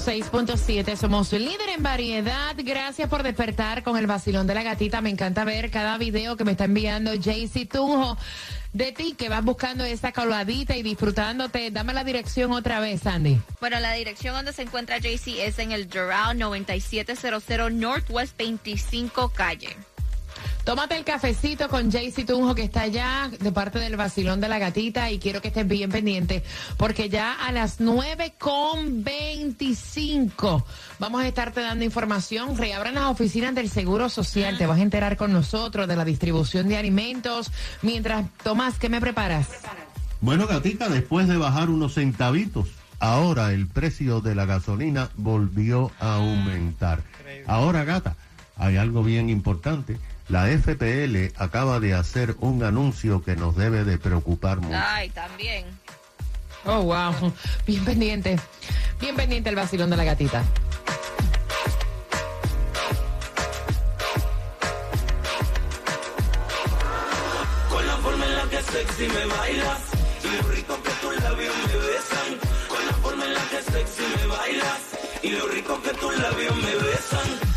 106.7, somos líder en variedad. Gracias por despertar con el vacilón de la gatita. Me encanta ver cada video que me está enviando Jaycee Tunjo de ti que vas buscando esa coladita y disfrutándote. Dame la dirección otra vez, Sandy. Bueno, la dirección donde se encuentra JC es en el Doral 9700 Northwest 25 Calle. Tómate el cafecito con Jaycee Tunjo que está allá de parte del vacilón de la gatita y quiero que estés bien pendiente porque ya a las 9 con 25 vamos a estarte dando información. Reabran las oficinas del Seguro Social. Te vas a enterar con nosotros de la distribución de alimentos. Mientras, Tomás, ¿qué me preparas? Bueno, gatita, después de bajar unos centavitos, ahora el precio de la gasolina volvió a aumentar. Ahora, gata, hay algo bien importante. La FPL acaba de hacer un anuncio que nos debe de preocupar mucho. Ay, también. Oh, wow. Bien pendiente. Bien pendiente el vacilón de la gatita. Con la forma en la que sexy me bailas. Y lo rico que tus labios me besan. Con la forma en la que sexy me bailas. Y lo rico que tus labios me besan.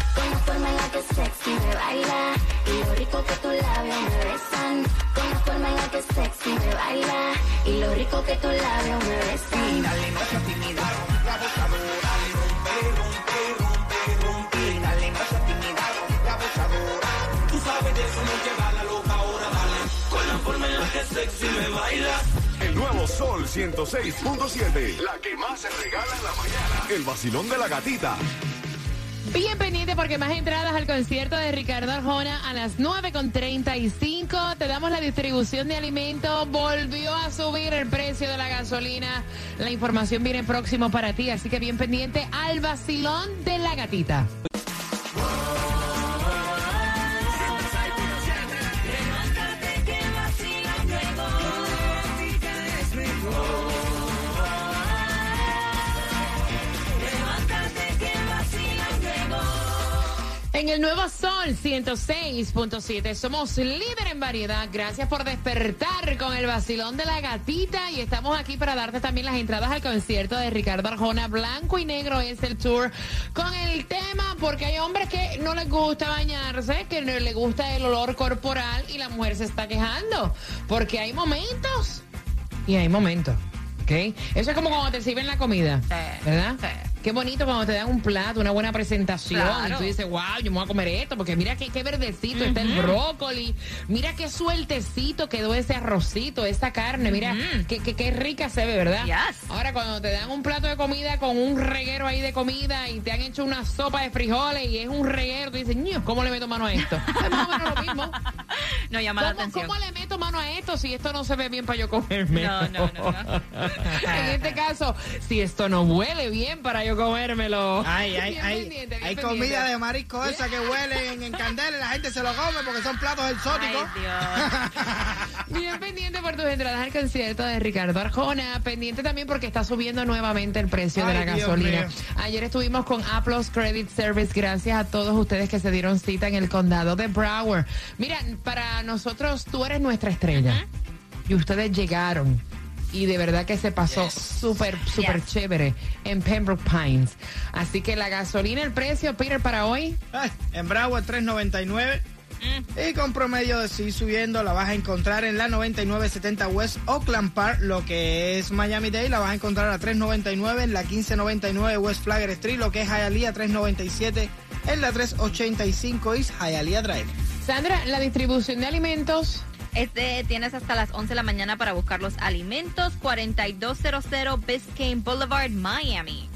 Con la forma en la que sexy me baila. Y lo rico que tus labios me besan. Con la forma en la que sexy me baila. Y lo rico que tus labios me besan. Dale, no seas tímida, rompe la abusadora. Rompe, rompe, rompe, rompe. Dale, no seas tímida, rompe la abusadora. Tú sabes de eso, no lleva la loca ahora, dale. Con la forma en la que sexy me bailas. El nuevo Sol 106.7. La que más se regala en la mañana. El vacilón de la gatita. Bien pendiente porque más entradas al concierto de Ricardo Arjona a las 9.35. Te damos la distribución de alimentos. Volvió a subir el precio de la gasolina. La información viene próximo para ti, así que bien pendiente al vacilón de la gatita. El nuevo Sol 106.7 somos líder en variedad. Gracias por despertar con el vacilón de la gatita y estamos aquí para darte también las entradas al concierto de Ricardo Arjona. Blanco y negro es el tour con el tema porque hay hombres que no les gusta bañarse, que no les gusta el olor corporal y la mujer se está quejando porque hay momentos y hay momentos. ¿ok? Eso es como cuando te sirven la comida, Sí, ¿verdad? Qué bonito cuando te dan un plato, una buena presentación. Claro. Y tú dices, wow, yo me voy a comer esto, porque mira qué, qué verdecito está el brócoli. Mira qué sueltecito quedó ese arrocito, esa carne. Mira qué, qué, qué rica se ve, ¿verdad? Yes. Ahora, cuando te dan un plato de comida con un reguero ahí de comida y te han hecho una sopa de frijoles y es un reguero, tú dices, "Ño, ¿cómo le meto mano a esto? Es más o menos lo mismo. No llama la ¿Cómo, atención. cómo le meto mano a esto si esto no se ve bien para yo comerme? No, no, no, no. en este caso, si esto no huele bien para yo comérmelo. Ay, ay, Bien ay. pendiente, bien Hay pendiente. comida de marisco esa que huelen en candela y la gente se lo come porque son platos exóticos. Ay, Dios. Bien pendiente por tus entradas al concierto de Ricardo Arjona. Pendiente también porque está subiendo nuevamente el precio de la Dios gasolina. mío. Ayer estuvimos con Aplos Credit Service. Gracias a todos ustedes que se dieron cita en el condado de Broward. Mira, para nosotros tú eres nuestra estrella. Y ustedes llegaron. Y de verdad que se pasó súper, súper Yes. chévere en Pembroke Pines. Así que la gasolina, el precio, Peter, para hoy. Ay, en Broward 3.99. Y con promedio de seguir subiendo, la vas a encontrar en la 9970 West Oakland Park, lo que es Miami Dade, la vas a encontrar a 399 en la 1599 West Flagler Street, lo que es Hialeah 397 en la 385 East Hialeah Drive. Sandra, la distribución de alimentos. Este, tienes hasta las 11 de la mañana para buscar los alimentos. 4200 Biscayne Boulevard, Miami.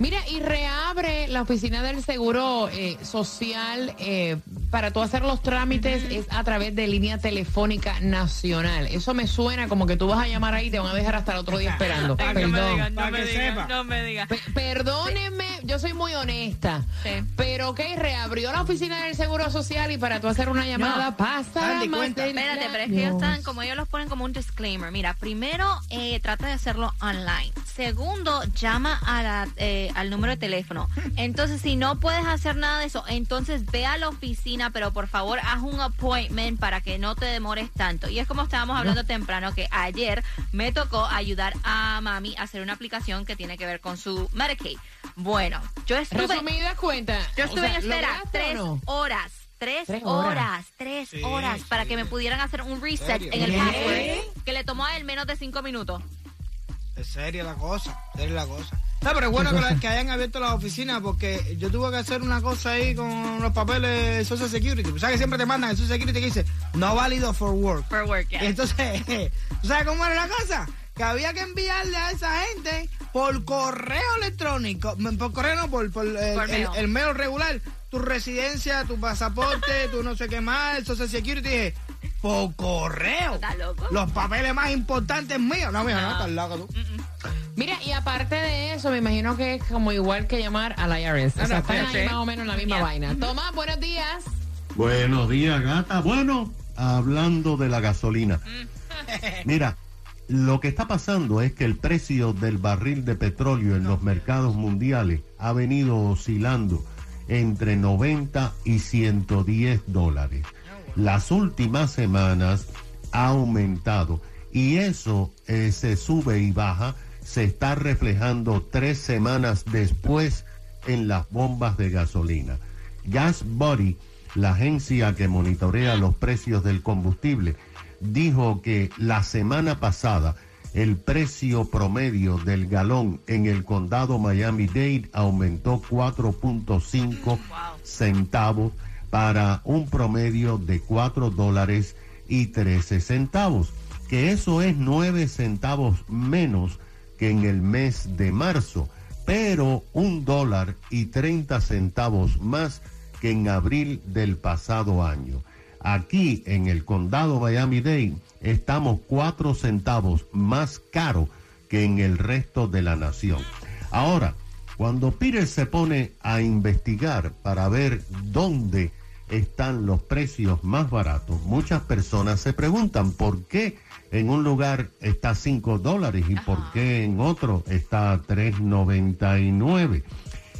Mira, y reabre la oficina del Seguro eh, Social eh, para tú hacer los trámites es a través de línea telefónica nacional. Eso me suena como que tú vas a llamar ahí y te van a dejar hasta el otro día esperando. Perdón. me digan, para que sepa. no me digas. Pe- Perdónenme, yo soy muy honesta. Sí. Pero ok, reabrió la oficina del Seguro Social y para tú hacer una llamada No, pasa Andy, más Espérate, pero es que ellos están, como ellos los ponen como un disclaimer. Mira, primero, eh, trata de hacerlo online. Segundo, llama a la, eh, al número de teléfono. Entonces, si no puedes hacer nada de eso, entonces ve a la oficina, pero por favor, haz un appointment para que no te demores tanto. Y es como estábamos hablando temprano, que ayer me tocó ayudar a mami a hacer una aplicación que tiene que ver con su Medicaid. Bueno, yo estuve... Resumida cuenta. Yo o estuve sea, en espera ¿lograste o tres no? horas. Tres, Tres horas. horas. tres Sí, horas para sí. que me pudieran hacer un reset ¿Serio? en el ¿Qué? password que le tomó a él menos de cinco minutos. Es seria la cosa, seria la cosa. No, pero es bueno que, la- que hayan abierto las oficinas porque yo tuve que hacer una cosa ahí con los papeles de Social Security. ¿Tú sabes que siempre te mandan el Social Security que dice no válido for work? For work, yeah. Y entonces, ¿tú sabes cómo era la cosa? Que había que enviarle a esa gente por correo electrónico, mm, por correo no, por, por, el, Por el- mail. el mail regular, tu residencia, tu pasaporte, tu no sé qué más, el Social Security. Dije, por correo. ¿Estás loco? Los papeles más importantes míos. No, mío, no, estás loco tú. Mira, y aparte de eso, me imagino que es como igual que llamar al IRS. O Ah, sea, no, están ahí más o menos en la misma Yeah. vaina. Tomás, buenos días. Buenos días, gata. Bueno, hablando de la gasolina. Mira, lo que está pasando es que el precio del barril de petróleo en los mercados mundiales ha venido oscilando entre 90 y 110 dólares. Las últimas semanas ha aumentado y eso eh, se sube y baja, se está reflejando tres semanas después en las bombas de gasolina. Gas Body, la agencia que monitorea los precios del combustible, dijo que la semana pasada el precio promedio del galón en el condado Miami-Dade aumentó 4.5 centavos para un promedio de 4 dólares y 13 centavos, que eso es 9 centavos menos que en el mes de marzo, pero un dólar y 30 centavos más que en abril del pasado año. Aquí en el condado Miami-Dade estamos 4 centavos más caro que en el resto de la nación. Ahora, cuando Peter se pone a investigar para ver dónde están los precios más baratos, muchas personas se preguntan por qué en un lugar está 5 dólares y por qué en otro está 3.99.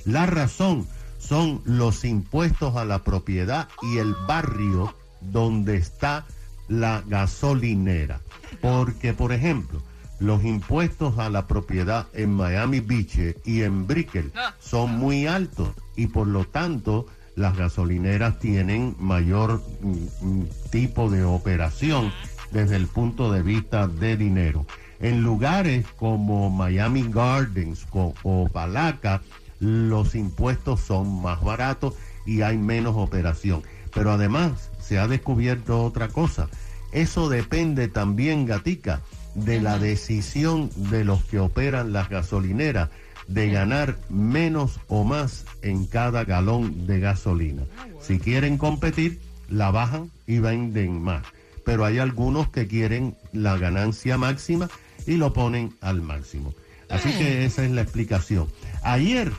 La razón son los impuestos a la propiedad y el barrio donde está la gasolinera. Porque, por ejemplo, los impuestos a la propiedad en Miami Beach y en Brickell son muy altos y por lo tanto las gasolineras tienen mayor mm, mm, tipo de operación desde el punto de vista de dinero. En lugares como Miami Gardens co- o Palaca, los impuestos son más baratos y hay menos operación. Pero además se ha descubierto otra cosa. Eso depende también, Gatica, de la decisión de los que operan las gasolineras de ganar menos o más en cada galón de gasolina. Si quieren competir, la bajan y venden más. Pero hay algunos que quieren la ganancia máxima y lo ponen al máximo. Así que esa es la explicación. Ayer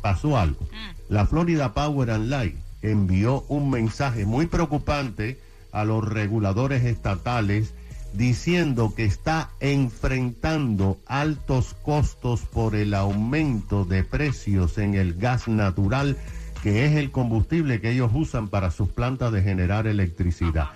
pasó algo. La Florida Power and Light envió un mensaje muy preocupante a los reguladores estatales diciendo que está enfrentando altos costos por el aumento de precios en el gas natural, que es el combustible que ellos usan para sus plantas de generar electricidad.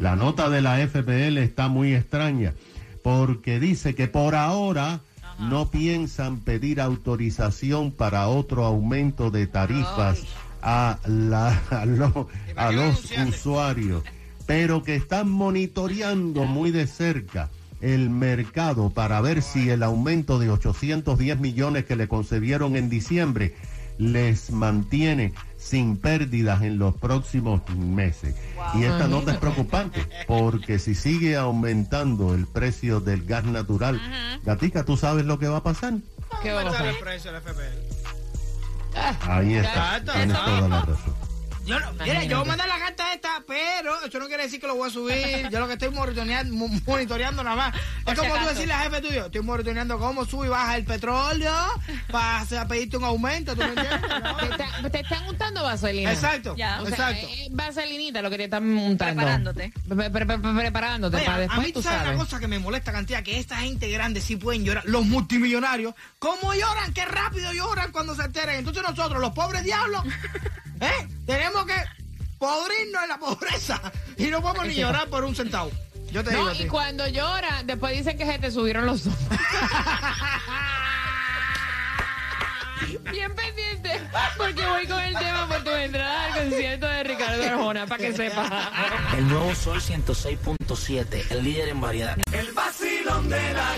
La nota de la FPL está muy extraña porque dice que por ahora no piensan pedir autorización para otro aumento de tarifas a, la, a, lo- a los usuarios, pero que están monitoreando muy de cerca el mercado para ver si el aumento de 810 millones que le concedieron en diciembre les mantiene sin pérdidas en los próximos meses. Y esta nota es preocupante porque si sigue aumentando el precio del gas natural, Gatica, ¿tú sabes lo que va a pasar? ¿Qué va a pasar? Ahí está, tienes toda la razón. Yo, no, mira, yo voy a mandar la carta pero eso no quiere decir que lo voy a subir. Yo lo que estoy monitoreando, mo- monitoreando nada más. Por es si como tú decirle al jefe tuyo, estoy monitoreando cómo sube y baja el petróleo para pedirte un aumento, ¿tú me entiendes? No. Te, está- te están untando vaselina. Exacto, Ya. O sea, exacto. es vaselinita lo que te están untando. Preparándote. Pre- pre- pre- preparándote Oye, para a después mí tú sabes la cosa que me molesta cantidad, que esta gente grande sí pueden llorar, los multimillonarios, ¿cómo lloran? Qué rápido lloran cuando se enteran. Entonces nosotros, los pobres diablos, ¿eh? tenemos que podrirnos en la pobreza y no podemos ni llorar por un centavo. Yo te digo No, y cuando llora, después dicen que se te subieron los ojos. Bien pendiente, porque voy con el tema por tu entrada al concierto de Ricardo Arjona, para que sepas. El nuevo Sol 106.7, el líder en variedad. El vacilón de la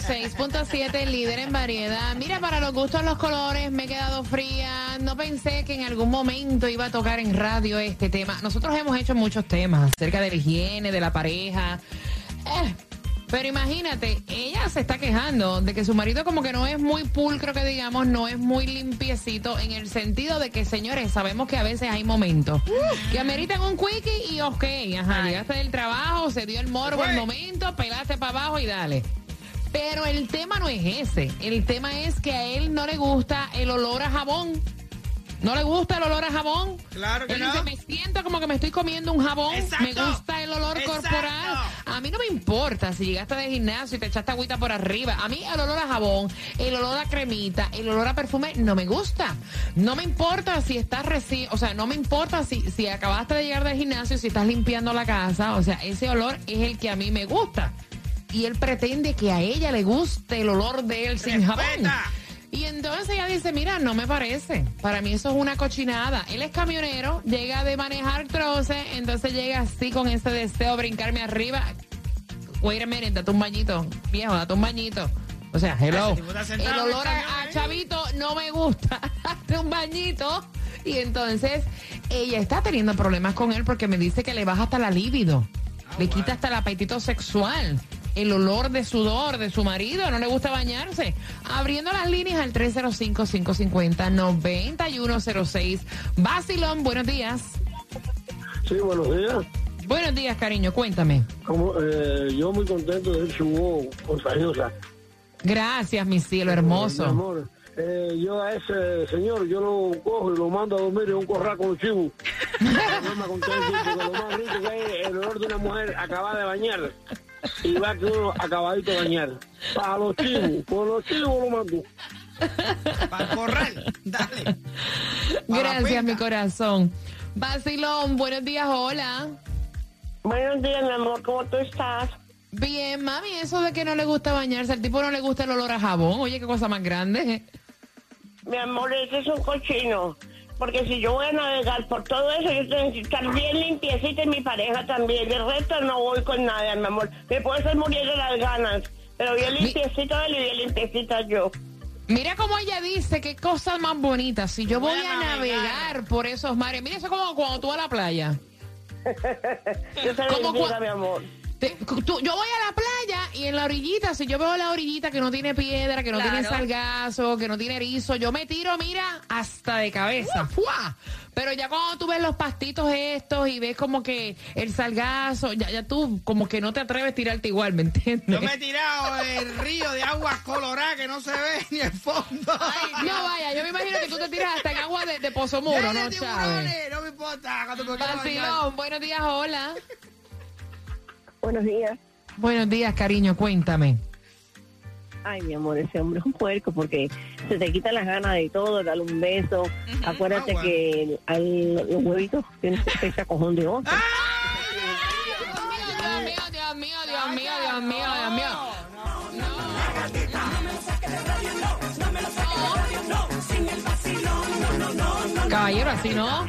106.7, líder en variedad. Mira, para los gustos, los colores, me he quedado fría. No pensé que en algún momento iba a tocar en radio este tema. Nosotros hemos hecho muchos temas acerca de la higiene, de la pareja. Eh, pero imagínate, ella se está quejando de que su marido como que no es muy pulcro, que digamos, no es muy limpiecito, en el sentido de que, señores, sabemos que a veces hay momentos que ameritan un quickie y ok, ajá, Ay. llegaste del trabajo, se dio el morbo el Fue. momento, pelaste para abajo y dale. Pero el tema no es ese, el tema es que a él no le gusta el olor a jabón. No le gusta el olor a jabón. Claro que Él no. dice, me siento como que me estoy comiendo un jabón. Exacto. Me gusta el olor Exacto. corporal. A mí no me importa si llegaste del gimnasio y te echaste agüita por arriba. A mí el olor a jabón, el olor a cremita, el olor a perfume no me gusta. No me importa si estás recién, o sea, no me importa si, si acabaste de llegar del gimnasio, si estás limpiando la casa. O sea, ese olor es el que a mí me gusta. Y él pretende que a ella le guste el olor de él sin jabón. Y entonces ella dice, mira, no me parece. Para mí eso es una cochinada. Él es camionero, llega de manejar troce, entonces llega así con ese deseo de brincarme arriba. Wait a minute, date un bañito. Viejo, date un bañito. O sea, hello. Está sentado El olor a, a chavito no me gusta. Date un bañito. Y entonces ella está teniendo problemas con él porque me dice que le baja hasta la libido. le quita hasta el apetito sexual. El olor de sudor de su marido, no le gusta bañarse. Abriendo las líneas al 305-550-9106. Basilón, buenos días. Sí, buenos días. Buenos días, cariño, cuéntame. Como, eh, yo muy contento de ver su voz contagiosa. Gracias, mi cielo Mi hermoso. amor, eh, yo a ese señor, yo lo cojo y lo mando a dormir en un corral con los chivos. No me contento porque lo más rico que es el olor de una mujer acabada de bañar. Y va que uno acabadito de bañar. Para los chivos, con los chivos lo mando. Para el corral, dale. Gracias, mi corazón. Basilón, buenos días, hola. Buenos días, mi amor, ¿cómo tú estás? Bien, mami, eso de que no le gusta bañarse, al tipo no le gusta el olor a jabón. Oye, qué cosa más grande. Mi amor, ese es un cochino. Porque si yo voy a navegar por todo eso, yo tengo que estar bien limpiecita y mi pareja también. El resto no voy con nada, mi amor. Me puedo estar muriendo las ganas. Pero bien limpiecito él y bien limpiecita yo. Mira cómo ella dice, qué cosa más bonita. Si yo voy Voy a a navegar navegar. por esos mares, mira eso es como cuando tú vas a la playa. Yo te ¿Cómo bendiga, cua- mi amor. Te- tú- yo voy a la playa y en la orillita, si yo veo la orillita que no tiene piedra, que no Claro. tiene salgazo, que no tiene erizo, yo me tiro, mira, hasta de cabeza. ¡Fua! Pero ya cuando tú ves los pastitos estos y ves como que el salgazo, ya, ya tú como que no te atreves a tirarte igual, ¿me entiendes? Yo me he tirado el río de agua colorada que no se ve ni el fondo. No vaya, yo me imagino que tú te tiras hasta en agua de, de Pozo Muro, ¿no, Chávez? tiburones, no me importa. Vacilón, buenos días, hola. Buenos días. Buenos días, cariño, cuéntame. Ay, mi amor, ese hombre es un puerco porque se te quita las ganas de todo, darle un beso. Acuérdate Ah, bueno. que al- los huevitos tienen fecha cojón de once. Dios mío, Dios mío, Dios mío, Dios mío, Dios mío. No, no, no, no. Caballero, así no.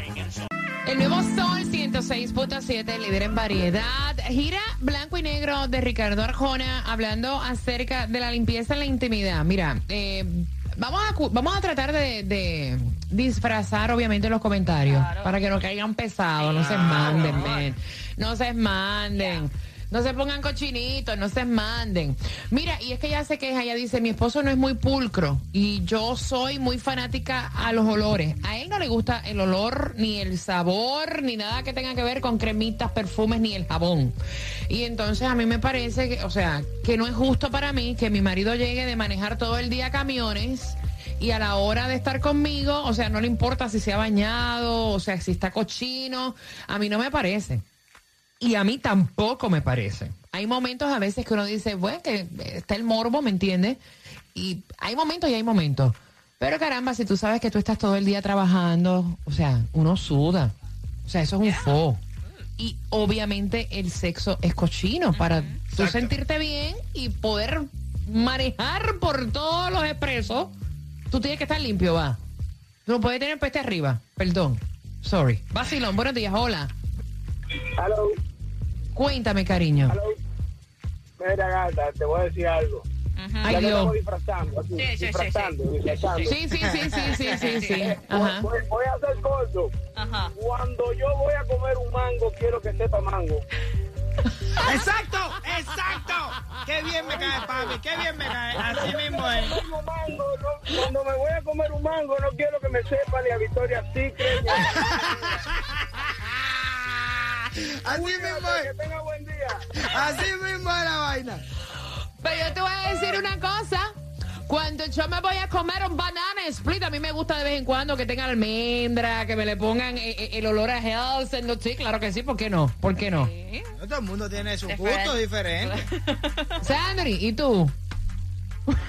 El nuevo Sol 106.7, líder en variedad. Gira blanco y negro de Ricardo Arjona hablando acerca de la limpieza en la intimidad. Mira, eh, vamos, a, vamos a tratar de, de disfrazar obviamente los comentarios para que no caigan pesados, no se manden. No se manden. No se pongan cochinitos, no se manden. Mira, y es que ella se queja, ella dice, mi esposo no es muy pulcro y yo soy muy fanática a los olores. A él no le gusta el olor, ni el sabor, ni nada que tenga que ver con cremitas, perfumes, ni el jabón. Y entonces a mí me parece que, o sea, que no es justo para mí que mi marido llegue de manejar todo el día camiones y a la hora de estar conmigo, o sea, no le importa si se ha bañado, o sea, si está cochino, a mí no me parece. Y a mí tampoco me parece. Hay momentos a veces que uno dice, bueno, que está el morbo, ¿me entiendes? Y hay momentos y hay momentos. Pero caramba, si tú sabes que tú estás todo el día trabajando, o sea, uno suda. O sea, eso es un fo. Y obviamente el sexo es cochino para tú sentirte bien y poder manejar por todos los expresos. Tú tienes que estar limpio, va. Tú no puedes tener peste arriba. Perdón. Sorry. Vacilón, buenos días, hola. Hello, Cuéntame, cariño. hello. Mira, gata, te voy a decir algo. Ay, ya que Dios. estamos disfrazando, Sí, sí, sí, disfrazando, disfrazando. Sí, sí, sí, sí, sí, sí, sí. Ajá. Voy, voy a hacer corto. Ajá. Cuando yo voy a comer un mango, quiero que sepa mango. ¡Exacto! ¡Exacto! ¡Qué bien me cae, papi! ¡Qué bien me cae! Así mismo es. Mango, no- cuando me voy a comer un mango, no quiero que me sepa ni a Victoria Secret. ni a- Así mismo Que es. tenga buen día. Así mismo es la vaina. Pero yo te voy a decir una cosa. Cuando yo me voy a comer un banana split, a mí me gusta de vez en cuando que tenga almendra, que me le pongan eh, eh, el olor a health. and- Sí, claro que sí, ¿por qué no? ¿Por qué no? No, Todo el mundo tiene sus Diferente. gustos diferentes. Sandri, ¿y tú?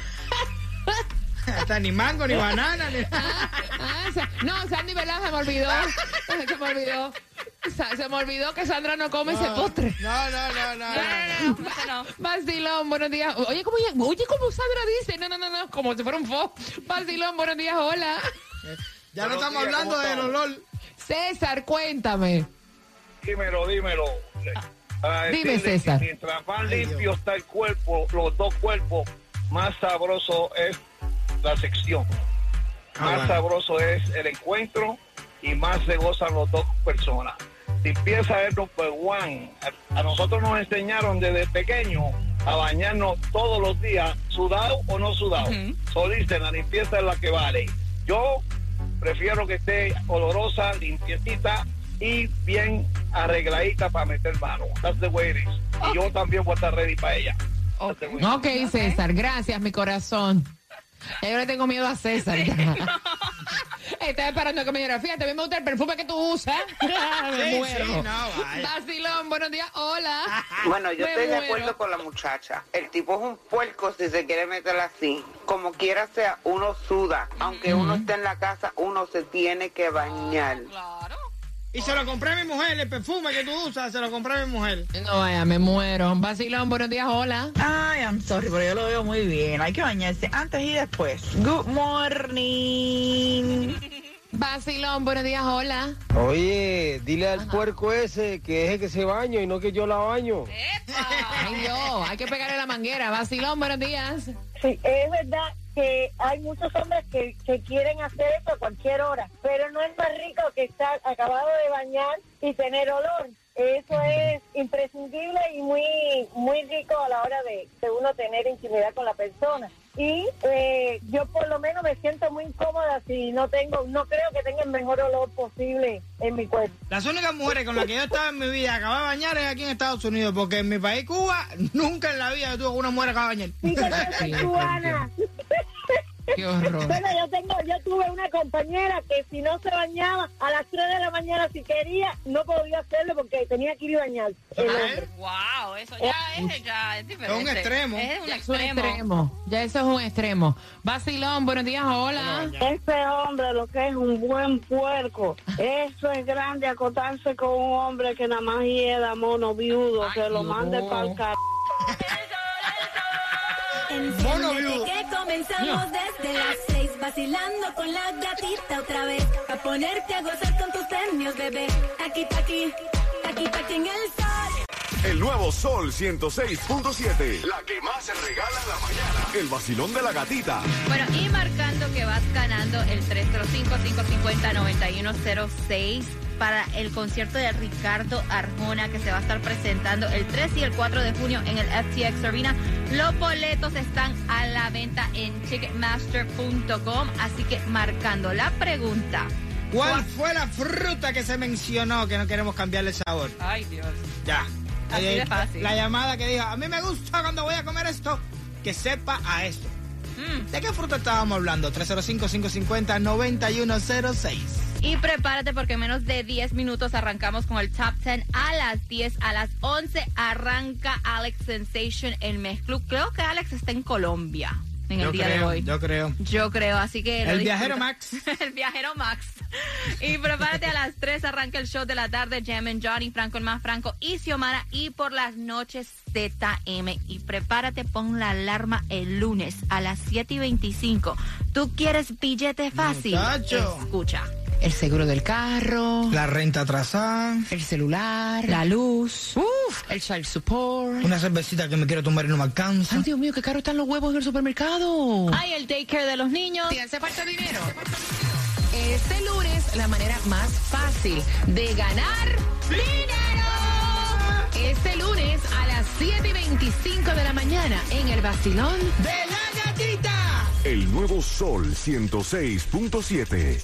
Hasta ni mango, ni banana, ni... Ah, Sa- no, Sandy, ¿verdad? Se me olvidó. Se me olvidó. Se me olvidó que Sandra no come ese postre. No, no, no, no. no, No, no, no. Buenos días. Oye, ¿cómo, ella- oye, ¿cómo Sandra dice? No, no, no, no, como si fuera un fo. Vacilón, buenos días, hola. Ya no estamos días, hablando ¿cómo del olor. César, cuéntame. Dímelo, dímelo. Ah, Dime, decirle César. Mientras más limpio está el cuerpo, los dos cuerpos, más sabroso es la sección. Ah, Más bueno. sabroso es el encuentro y más se gozan los dos personas. Limpieza es number one. A, a nosotros nos enseñaron desde pequeño a bañarnos todos los días, sudado o no sudado. So dicen, la limpieza es la que vale. Yo prefiero que esté olorosa, limpiecita y bien arregladita para meter mano. That's the way it is. Y yo también voy a estar ready para ella. Ok, César, gracias, mi corazón. Ya Yo le tengo miedo a César. ya. Estaba esperando que me dijera, fíjate, a mí me gusta el perfume que tú usas. me Sí, muero. sí, no, vaya. Vacilón, buenos días, hola. Bueno, yo Me estoy de acuerdo con la muchacha. El tipo es un puerco si se quiere meter así. Como quiera sea, uno suda. Aunque uno esté en la casa, uno se tiene que bañar. Claro. Y se lo compré a mi mujer, el perfume que tú usas, se lo compré a mi mujer. No vaya, me muero. Vacilón, buenos días, hola. Ay, I'm sorry, pero yo lo veo muy bien. Hay que bañarse antes y después. Good morning. Vacilón, buenos días, hola. Oye, dile al puerco ese que deje que se baño y no que yo la baño. Ay, Dios, hay que pegarle la manguera. Vacilón, buenos días. Sí, es verdad que hay muchos hombres que, que quieren hacer eso a cualquier hora, pero no es más rico que estar acabado de bañar y tener olor. Eso es imprescindible y muy muy rico a la hora de, de uno tener intimidad con la persona. Y eh, yo por lo menos me siento muy incómoda si no tengo, no creo que tenga el mejor olor posible en mi cuerpo. Las únicas mujeres con las que yo estaba en mi vida acababa de bañar es aquí en Estados Unidos, porque en mi país, Cuba, nunca en la vida yo tuve una mujer acabada de bañar. Sí, que cubana. Qué horror. Bueno, yo tengo, yo tuve una compañera que si no se bañaba a las 3 de la mañana si quería, no podía hacerlo porque tenía que ir a hombre. Wow, eso ya es, ya es diferente. Es un extremo. Es un Ya es un extremo. extremo. Ya eso es un extremo. Vacilón, buenos días, hola. Ese hombre lo que es un buen puerco. Eso es grande acotarse con un hombre que nada más hieda mono viudo, que lo mande para el car... Mono viudo. Comenzamos desde las 6 Vacilando con la gatita otra vez. A ponerte a gozar con tus premios, bebé. Aquí, aquí, aquí, aquí en el sol. El nuevo Sol 106.7. La que más se regala en la mañana. El vacilón de la gatita. Bueno, y marcando que vas ganando el 305-550-9106 para el concierto de Ricardo Arjona que se va a estar presentando el 3 y el 4 de junio en el FTX Arena. Los boletos están a la venta en ticketmaster.com, así que marcando la pregunta. ¿Cuál fue la fruta que se mencionó que no queremos cambiarle el sabor? Ay, Dios. Ya. Así de fácil. La llamada que dijo, a mí me gusta cuando voy a comer esto, que sepa a esto. Mm. ¿De qué fruta estábamos hablando? 305-550-9106. Y prepárate porque en menos de 10 minutos arrancamos con el top 10 a las 10, a las 11 arranca Alex Sensation en Mezclub. Creo que Alex está en Colombia en el día de hoy. Yo creo. Yo creo, así que... El viajero Max. el viajero Max. Y prepárate a las 3 arranca el show de la tarde, Jam and Johnny, Franco el más Franco y Xiomara. Y por las noches ZM. Y prepárate, pon la alarma el lunes a las 7 y 25. ¿Tú quieres billete fácil? Muchacho. Escucha. El seguro del carro, La renta atrasada. el celular, la luz, uf, el child support. Una cervecita que me quiero tomar y no me alcanza. Ay, Dios mío, qué caro están los huevos en el supermercado. Ay, el daycare de los niños. ¿Te hace falta dinero? Este lunes, la manera más fácil de ganar dinero. Este lunes a las 7 y 25 de la mañana en el Basilón ¡De la gatita! El nuevo Sol 106.7.